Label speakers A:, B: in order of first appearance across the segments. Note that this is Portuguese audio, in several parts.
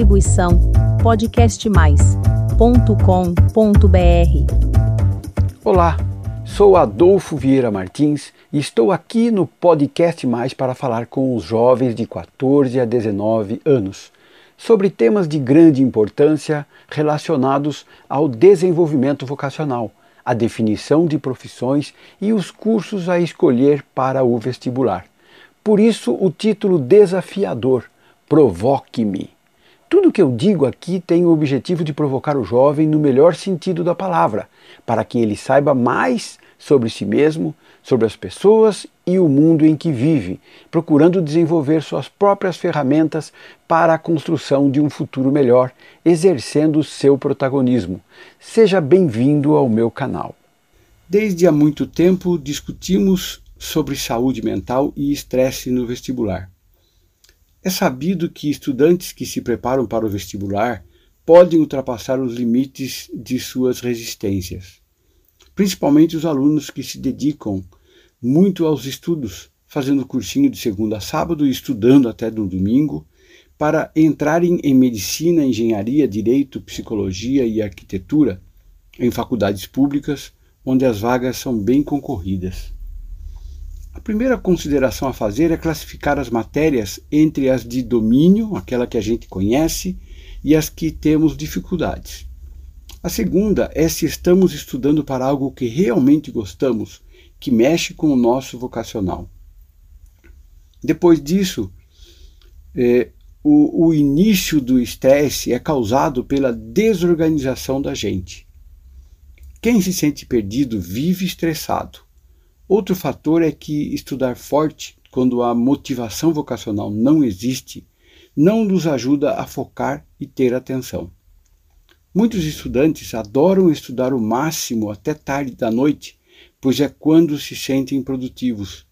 A: Distribuição podcastmais.com.br.
B: Olá, sou Adolfo Vieira Martins e estou aqui no Podcast Mais para falar com os jovens de 14 a 19 anos sobre temas de grande importância relacionados ao desenvolvimento vocacional, a definição de profissões e os cursos a escolher para o vestibular. Por isso, o título desafiador: Provoque-me. Tudo que eu digo aqui tem o objetivo de provocar o jovem no melhor sentido da palavra, para que ele saiba mais sobre si mesmo, sobre as pessoas e o mundo em que vive, procurando desenvolver suas próprias ferramentas para a construção de um futuro melhor, exercendo seu protagonismo. Seja bem-vindo ao meu canal. Desde há muito tempo discutimos sobre saúde mental e estresse no vestibular. É sabido que estudantes que se preparam para o vestibular podem ultrapassar os limites de suas resistências, principalmente os alunos que se dedicam muito aos estudos, fazendo cursinho de segunda a sábado e estudando até no domingo, para entrarem em medicina, engenharia, direito, psicologia e arquitetura em faculdades públicas, onde as vagas são bem concorridas. A primeira consideração a fazer é classificar as matérias entre as de domínio, aquela que a gente conhece, e as que temos dificuldades. A segunda é se estamos estudando para algo que realmente gostamos, que mexe com o nosso vocacional. Depois disso, é, o, o início do estresse é causado pela desorganização da gente. Quem se sente perdido vive estressado. Outro fator é que estudar forte, quando a motivação vocacional não existe, não nos ajuda a focar e ter atenção. Muitos estudantes adoram estudar o máximo até tarde da noite, pois é quando se sentem produtivos.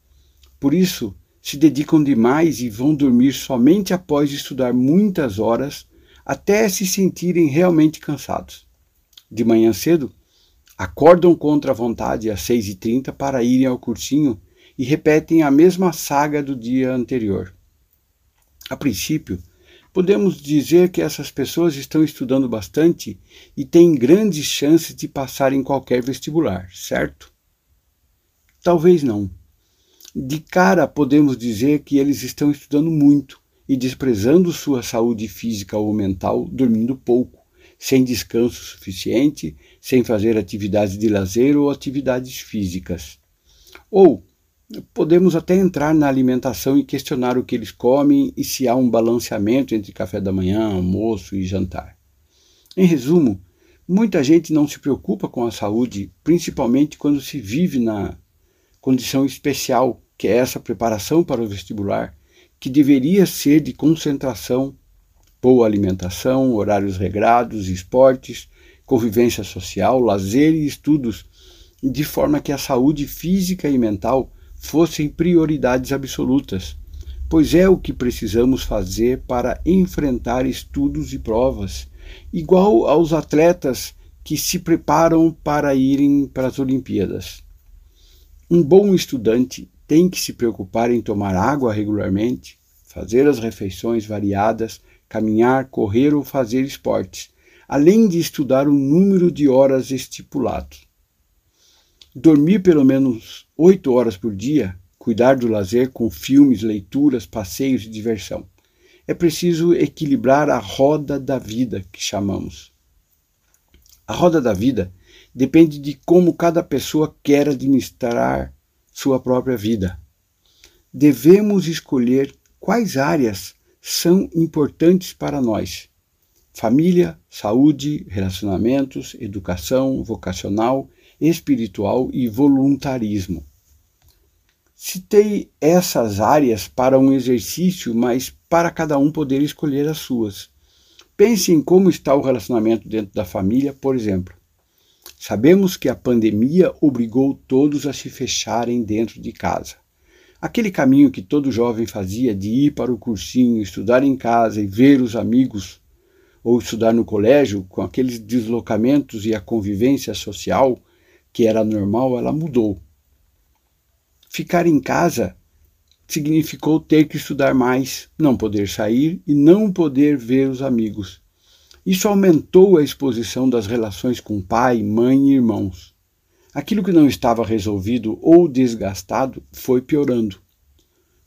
B: Por isso, se dedicam demais e vão dormir somente após estudar muitas horas, até se sentirem realmente cansados. De manhã cedo, acordam contra a vontade às 6h30 para irem ao cursinho e repetem a mesma saga do dia anterior. A princípio, podemos dizer que essas pessoas estão estudando bastante e têm grandes chances de passar em qualquer vestibular, certo? Talvez não. De cara, podemos dizer que eles estão estudando muito e desprezando sua saúde física ou mental, dormindo pouco sem descanso suficiente, sem fazer atividades de lazer ou atividades físicas. Ou podemos até entrar na alimentação e questionar o que eles comem e se há um balanceamento entre café da manhã, almoço e jantar. Em resumo, muita gente não se preocupa com a saúde, principalmente quando se vive na condição especial que é essa preparação para o vestibular, que deveria ser de concentração boa alimentação, horários regrados, esportes, convivência social, lazer e estudos, de forma que a saúde física e mental fossem prioridades absolutas, pois é o que precisamos fazer para enfrentar estudos e provas, igual aos atletas que se preparam para irem para as Olimpíadas. Um bom estudante tem que se preocupar em tomar água regularmente, fazer as refeições variadas caminhar, correr ou fazer esportes, além de estudar o número de horas estipulado. Dormir pelo menos oito horas por dia, cuidar do lazer com filmes, leituras, passeios e diversão. É preciso equilibrar a roda da vida que chamamos. A roda da vida depende de como cada pessoa quer administrar sua própria vida. Devemos escolher quais áreas são importantes para nós. Família, saúde, relacionamentos, educação vocacional, espiritual e voluntarismo. Citei essas áreas para um exercício, mas para cada um poder escolher as suas. Pense em como está o relacionamento dentro da família, por exemplo. Sabemos que a pandemia obrigou todos a se fecharem dentro de casa. Aquele caminho que todo jovem fazia de ir para o cursinho, estudar em casa e ver os amigos, ou estudar no colégio, com aqueles deslocamentos e a convivência social que era normal, ela mudou. Ficar em casa significou ter que estudar mais, não poder sair e não poder ver os amigos. Isso aumentou a exposição das relações com pai, mãe e irmãos. Aquilo que não estava resolvido ou desgastado foi piorando.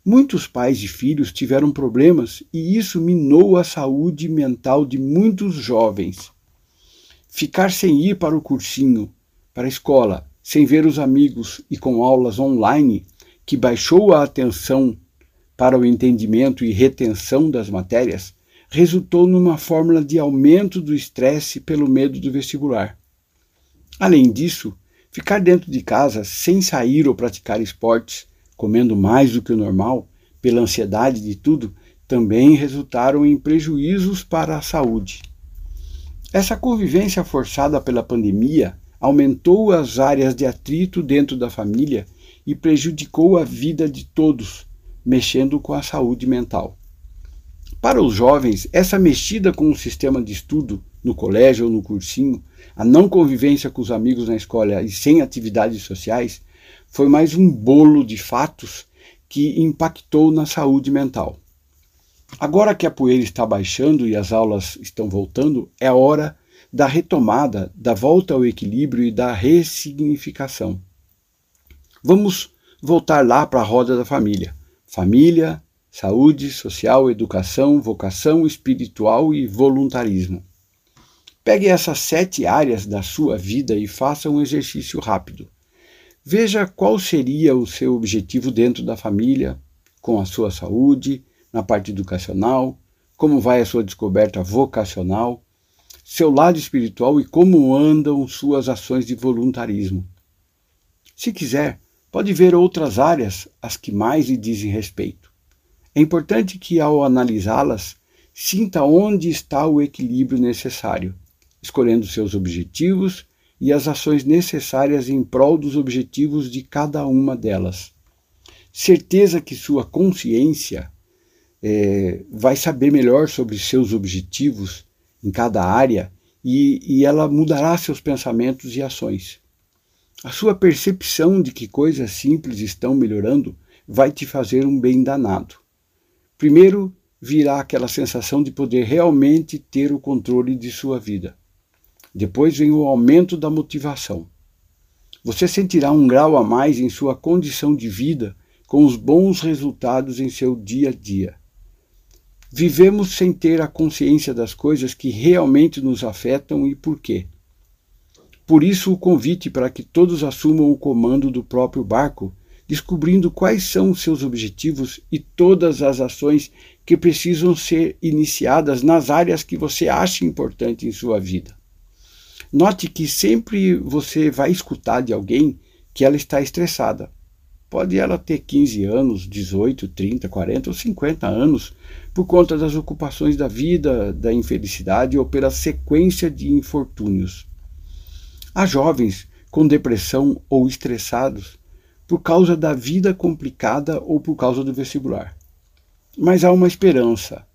B: Muitos pais e filhos tiveram problemas e isso minou a saúde mental de muitos jovens. Ficar sem ir para o cursinho, para a escola, sem ver os amigos e com aulas online, que baixou a atenção para o entendimento e retenção das matérias, resultou numa fórmula de aumento do estresse pelo medo do vestibular. Além disso, ficar dentro de casa sem sair ou praticar esportes comendo mais do que o normal, pela ansiedade de tudo, também resultaram em prejuízos para a saúde. Essa convivência forçada pela pandemia aumentou as áreas de atrito dentro da família e prejudicou a vida de todos, mexendo com a saúde mental. Para os jovens, essa mexida com o sistema de estudo no colégio ou no cursinho, a não convivência com os amigos na escola e sem atividades sociais, foi mais um bolo de fatos que impactou na saúde mental. Agora que a poeira está baixando e as aulas estão voltando, é a hora da retomada, da volta ao equilíbrio e da ressignificação. Vamos voltar lá para a roda da família. Família, saúde, social, educação, vocação espiritual e voluntarismo. Pegue essas sete áreas da sua vida e faça um exercício rápido. Veja qual seria o seu objetivo dentro da família, com a sua saúde, na parte educacional, como vai a sua descoberta vocacional, seu lado espiritual e como andam suas ações de voluntarismo. Se quiser, pode ver outras áreas, as que mais lhe dizem respeito. É importante que, ao analisá-las, sinta onde está o equilíbrio necessário, escolhendo seus objetivos e as ações necessárias em prol dos objetivos de cada uma delas. Certeza que sua consciência é, vai saber melhor sobre seus objetivos em cada área e, e ela mudará seus pensamentos e ações. A sua percepção de que coisas simples estão melhorando vai te fazer um bem danado. Primeiro, virá aquela sensação de poder realmente ter o controle de sua vida. Depois vem o aumento da motivação. Você sentirá um grau a mais em sua condição de vida com os bons resultados em seu dia a dia. Vivemos sem ter a consciência das coisas que realmente nos afetam e por quê. Por isso, o convite para que todos assumam o comando do próprio barco, descobrindo quais são os seus objetivos e todas as ações que precisam ser iniciadas nas áreas que você acha importante em sua vida. Note que sempre você vai escutar de alguém que ela está estressada. Pode ela ter 15 anos, 18, 30, 40 ou 50 anos, por conta das ocupações da vida, da infelicidade ou pela sequência de infortúnios. Há jovens com depressão ou estressados por causa da vida complicada ou por causa do vestibular. Mas há uma esperança,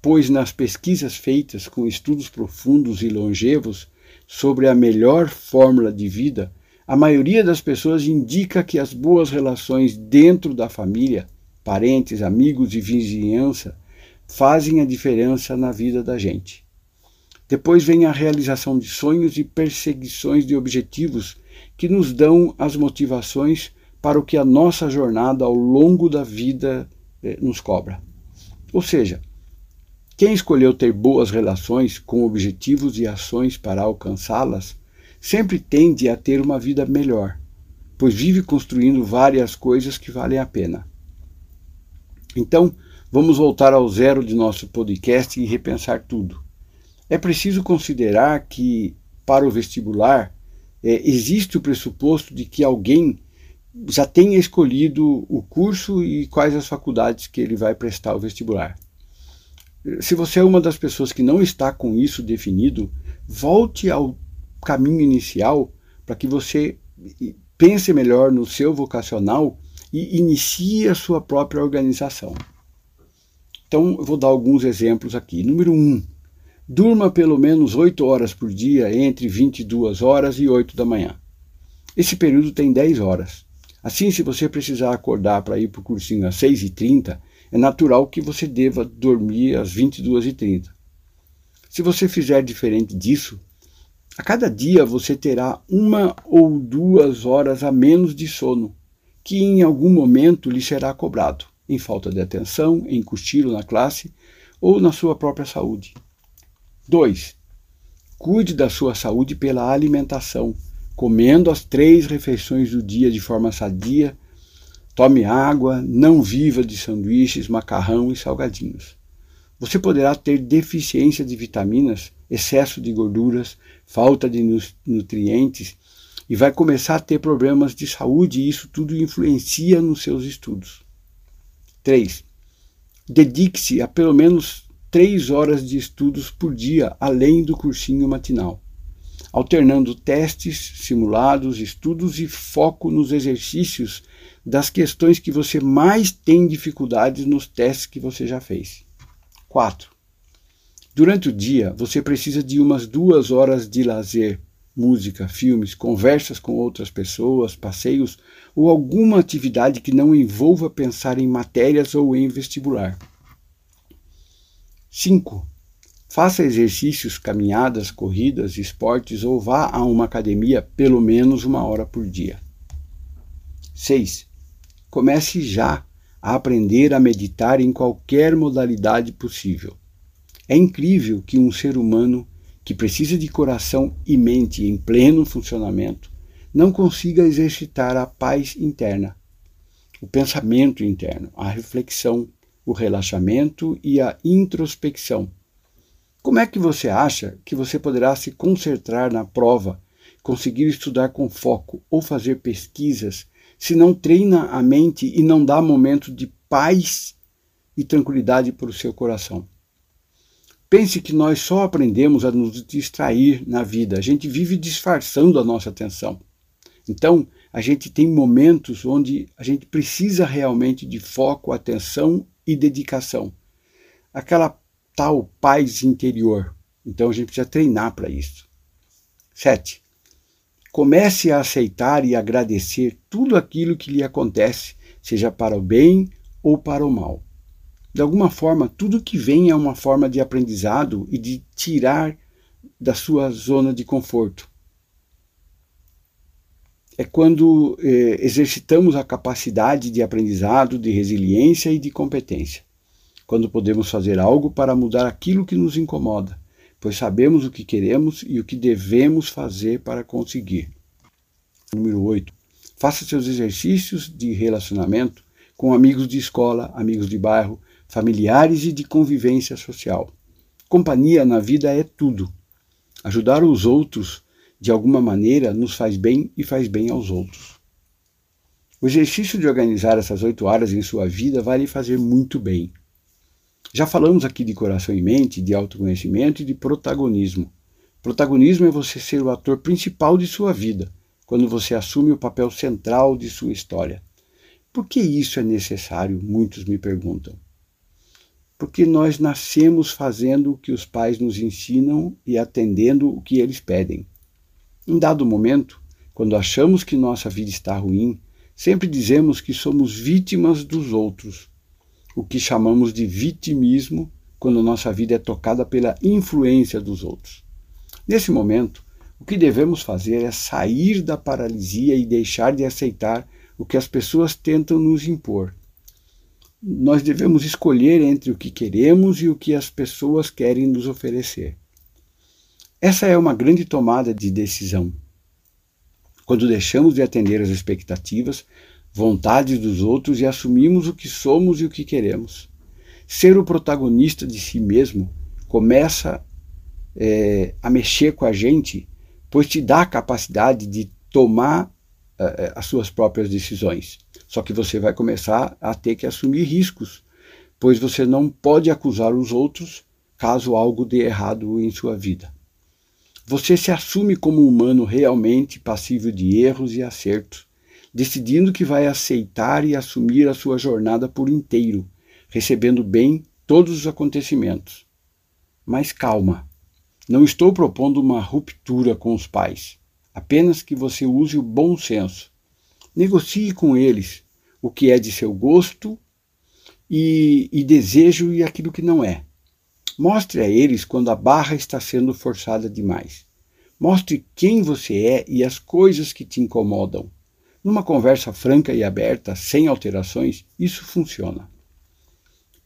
B: pois nas pesquisas feitas com estudos profundos e longevos, sobre a melhor fórmula de vida, a maioria das pessoas indica que as boas relações dentro da família, parentes, amigos e vizinhança fazem a diferença na vida da gente. Depois vem a realização de sonhos e perseguições de objetivos que nos dão as motivações para o que a nossa jornada ao longo da vida eh, nos cobra. Ou seja, quem escolheu ter boas relações com objetivos e ações para alcançá-las sempre tende a ter uma vida melhor, pois vive construindo várias coisas que valem a pena. Então, vamos voltar ao zero de nosso podcast e repensar tudo. É preciso considerar que, para o vestibular, é, existe o pressuposto de que alguém já tenha escolhido o curso e quais as faculdades que ele vai prestar o vestibular. Se você é uma das pessoas que não está com isso definido, volte ao caminho inicial para que você pense melhor no seu vocacional e inicie a sua própria organização. Então, eu vou dar alguns exemplos aqui. Número 1. Um, durma pelo menos 8 horas por dia, entre 22 horas e 8 da manhã. Esse período tem 10 horas. Assim, se você precisar acordar para ir para o cursinho às 6h30, é natural que você deva dormir às 22h30. Se você fizer diferente disso, a cada dia você terá uma ou duas horas a menos de sono, que em algum momento lhe será cobrado, em falta de atenção, em cochilo na classe ou na sua própria saúde. 2. Cuide da sua saúde pela alimentação, comendo as três refeições do dia de forma sadia. Tome água, não viva de sanduíches, macarrão e salgadinhos. Você poderá ter deficiência de vitaminas, excesso de gorduras, falta de nutrientes e vai começar a ter problemas de saúde e isso tudo influencia nos seus estudos. 3. Dedique-se a pelo menos três horas de estudos por dia, além do cursinho matinal, alternando testes, simulados, estudos e foco nos exercícios das questões que você mais tem dificuldades nos testes que você já fez. 4. Durante o dia, você precisa de umas duas horas de lazer, música, filmes, conversas com outras pessoas, passeios ou alguma atividade que não envolva pensar em matérias ou em vestibular. 5. Faça exercícios, caminhadas, corridas, esportes ou vá a uma academia pelo menos uma hora por dia. 6. Comece já a aprender a meditar em qualquer modalidade possível. É incrível que um ser humano que precisa de coração e mente em pleno funcionamento não consiga exercitar a paz interna, o pensamento interno, a reflexão, o relaxamento e a introspecção. Como é que você acha que você poderá se concentrar na prova, conseguir estudar com foco ou fazer pesquisas se não treina a mente e não dá momento de paz e tranquilidade para o seu coração? Pense que nós só aprendemos a nos distrair na vida, a gente vive disfarçando a nossa atenção. Então, a gente tem momentos onde a gente precisa realmente de foco, atenção e dedicação. Aquela tal paz interior. Então a gente precisa treinar para isso. 7. Comece a aceitar e agradecer tudo aquilo que lhe acontece, seja para o bem ou para o mal. De alguma forma, tudo que vem é uma forma de aprendizado e de tirar da sua zona de conforto. É quando eh, exercitamos a capacidade de aprendizado, de resiliência e de competência. Quando podemos fazer algo para mudar aquilo que nos incomoda, pois sabemos o que queremos e o que devemos fazer para conseguir. Número 8. Faça seus exercícios de relacionamento com amigos de escola, amigos de bairro, familiares e de convivência social. Companhia na vida é tudo. Ajudar os outros de alguma maneira nos faz bem e faz bem aos outros. O exercício de organizar essas oito áreas em sua vida vai lhe fazer muito bem. Já falamos aqui de coração e mente, de autoconhecimento e de protagonismo. Protagonismo é você ser o ator principal de sua vida, quando você assume o papel central de sua história. Por que isso é necessário? Muitos me perguntam porque nós nascemos fazendo o que os pais nos ensinam e atendendo o que eles pedem. Em dado momento, quando achamos que nossa vida está ruim, sempre dizemos que somos vítimas dos outros, o que chamamos de vitimismo quando nossa vida é tocada pela influência dos outros. Nesse momento, o que devemos fazer é sair da paralisia e deixar de aceitar o que as pessoas tentam nos impor nós devemos escolher entre o que queremos e o que as pessoas querem nos oferecer. Essa é uma grande tomada de decisão. Quando deixamos de atender às expectativas, vontades dos outros e assumimos o que somos e o que queremos. Ser o protagonista de si mesmo começa é, a mexer com a gente, pois te dá a capacidade de tomar é, as suas próprias decisões. Só que você vai começar a ter que assumir riscos, pois você não pode acusar os outros caso algo dê errado em sua vida. Você se assume como humano realmente passível de erros e acertos, decidindo que vai aceitar e assumir a sua jornada por inteiro, recebendo bem todos os acontecimentos. Mas calma, não estou propondo uma ruptura com os pais, apenas que você use o bom senso Negocie com eles o que é de seu gosto e, e desejo e aquilo que não é. Mostre a eles quando a barra está sendo forçada demais. Mostre quem você é e as coisas que te incomodam. Numa conversa franca e aberta, sem alterações, isso funciona.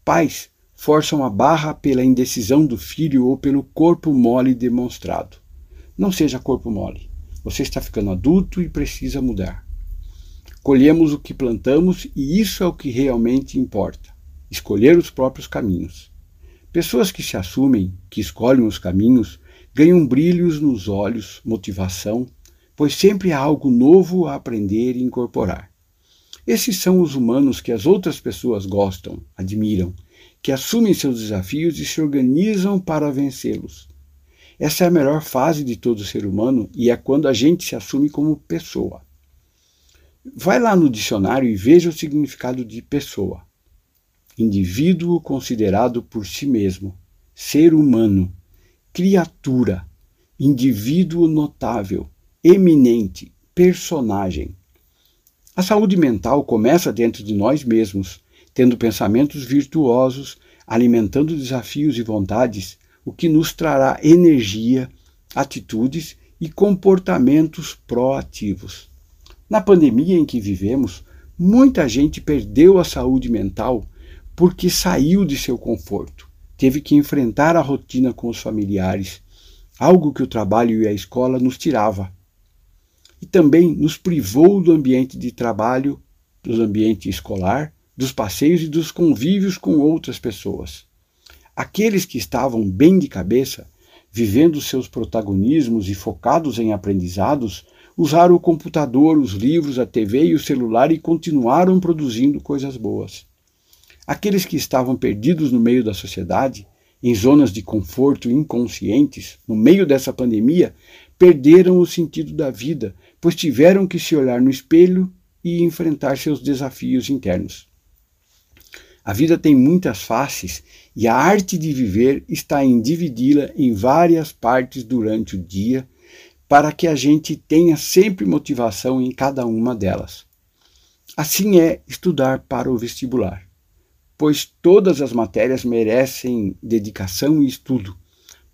B: Pais forçam a barra pela indecisão do filho ou pelo corpo mole demonstrado. Não seja corpo mole. Você está ficando adulto e precisa mudar. Colhemos o que plantamos e isso é o que realmente importa: escolher os próprios caminhos. Pessoas que se assumem, que escolhem os caminhos, ganham brilhos nos olhos, motivação, pois sempre há algo novo a aprender e incorporar. Esses são os humanos que as outras pessoas gostam, admiram, que assumem seus desafios e se organizam para vencê-los. Essa é a melhor fase de todo ser humano e é quando a gente se assume como pessoa. Vai lá no dicionário e veja o significado de pessoa indivíduo considerado por si mesmo, ser humano, criatura, indivíduo notável, eminente, personagem. A saúde mental começa dentro de nós mesmos, tendo pensamentos virtuosos, alimentando desafios e vontades, o que nos trará energia, atitudes e comportamentos proativos. Na pandemia em que vivemos, muita gente perdeu a saúde mental porque saiu de seu conforto, teve que enfrentar a rotina com os familiares, algo que o trabalho e a escola nos tirava. E também nos privou do ambiente de trabalho, do ambiente escolar, dos passeios e dos convívios com outras pessoas. Aqueles que estavam bem de cabeça, vivendo seus protagonismos e focados em aprendizados, usaram o computador, os livros, a TV e o celular e continuaram produzindo coisas boas. Aqueles que estavam perdidos no meio da sociedade, em zonas de conforto inconscientes, no meio dessa pandemia, perderam o sentido da vida, pois tiveram que se olhar no espelho e enfrentar seus desafios internos. A vida tem muitas faces e a arte de viver está em dividi-la em várias partes durante o dia, para que a gente tenha sempre motivação em cada uma delas. Assim é estudar para o vestibular pois todas as matérias merecem dedicação e estudo.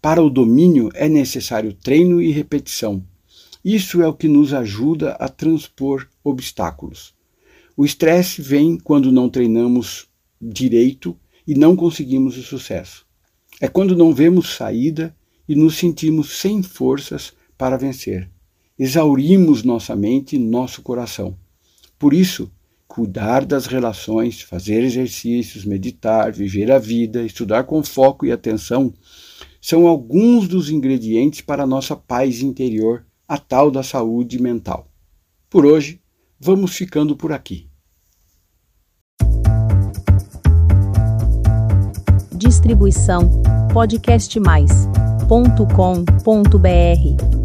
B: Para o domínio é necessário treino e repetição. Isso é o que nos ajuda a transpor obstáculos. O estresse vem quando não treinamos direito e não conseguimos o sucesso. É quando não vemos saída e nos sentimos sem forças para vencer. Exaurimos nossa mente e nosso coração. Por isso, cuidar das relações, fazer exercícios, meditar, viver a vida, estudar com foco e atenção, são alguns dos ingredientes para a nossa paz interior, a tal da saúde mental. Por hoje, vamos ficando por aqui.
A: Distribuição podcastmais.com.br